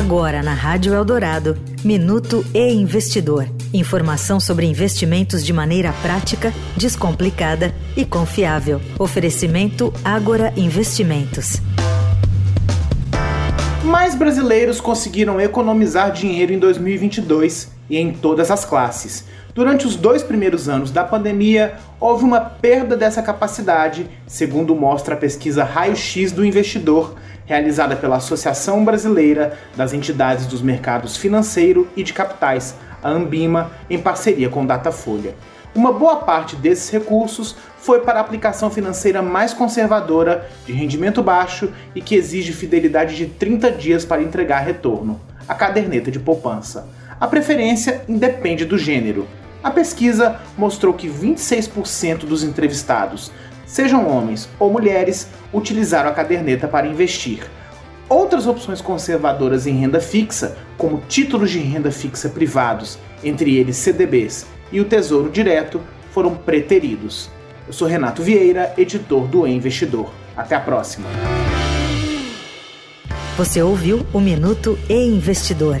Agora na Rádio Eldorado, Minuto e Investidor. Informação sobre investimentos de maneira prática, descomplicada e confiável. Oferecimento Agora Investimentos. Mais brasileiros conseguiram economizar dinheiro em 2022 e em todas as classes. Durante os dois primeiros anos da pandemia, houve uma perda dessa capacidade, segundo mostra a pesquisa Raio-X do Investidor, realizada pela Associação Brasileira das Entidades dos Mercados Financeiro e de Capitais, a Ambima, em parceria com Datafolha. Uma boa parte desses recursos foi para a aplicação financeira mais conservadora, de rendimento baixo e que exige fidelidade de 30 dias para entregar retorno, a caderneta de poupança. A preferência independe do gênero. A pesquisa mostrou que 26% dos entrevistados, sejam homens ou mulheres, utilizaram a caderneta para investir. Outras opções conservadoras em renda fixa, como títulos de renda fixa privados, entre eles CDBs e o Tesouro Direto, foram preteridos. Eu sou Renato Vieira, editor do e Investidor. Até a próxima. Você ouviu o Minuto e Investidor.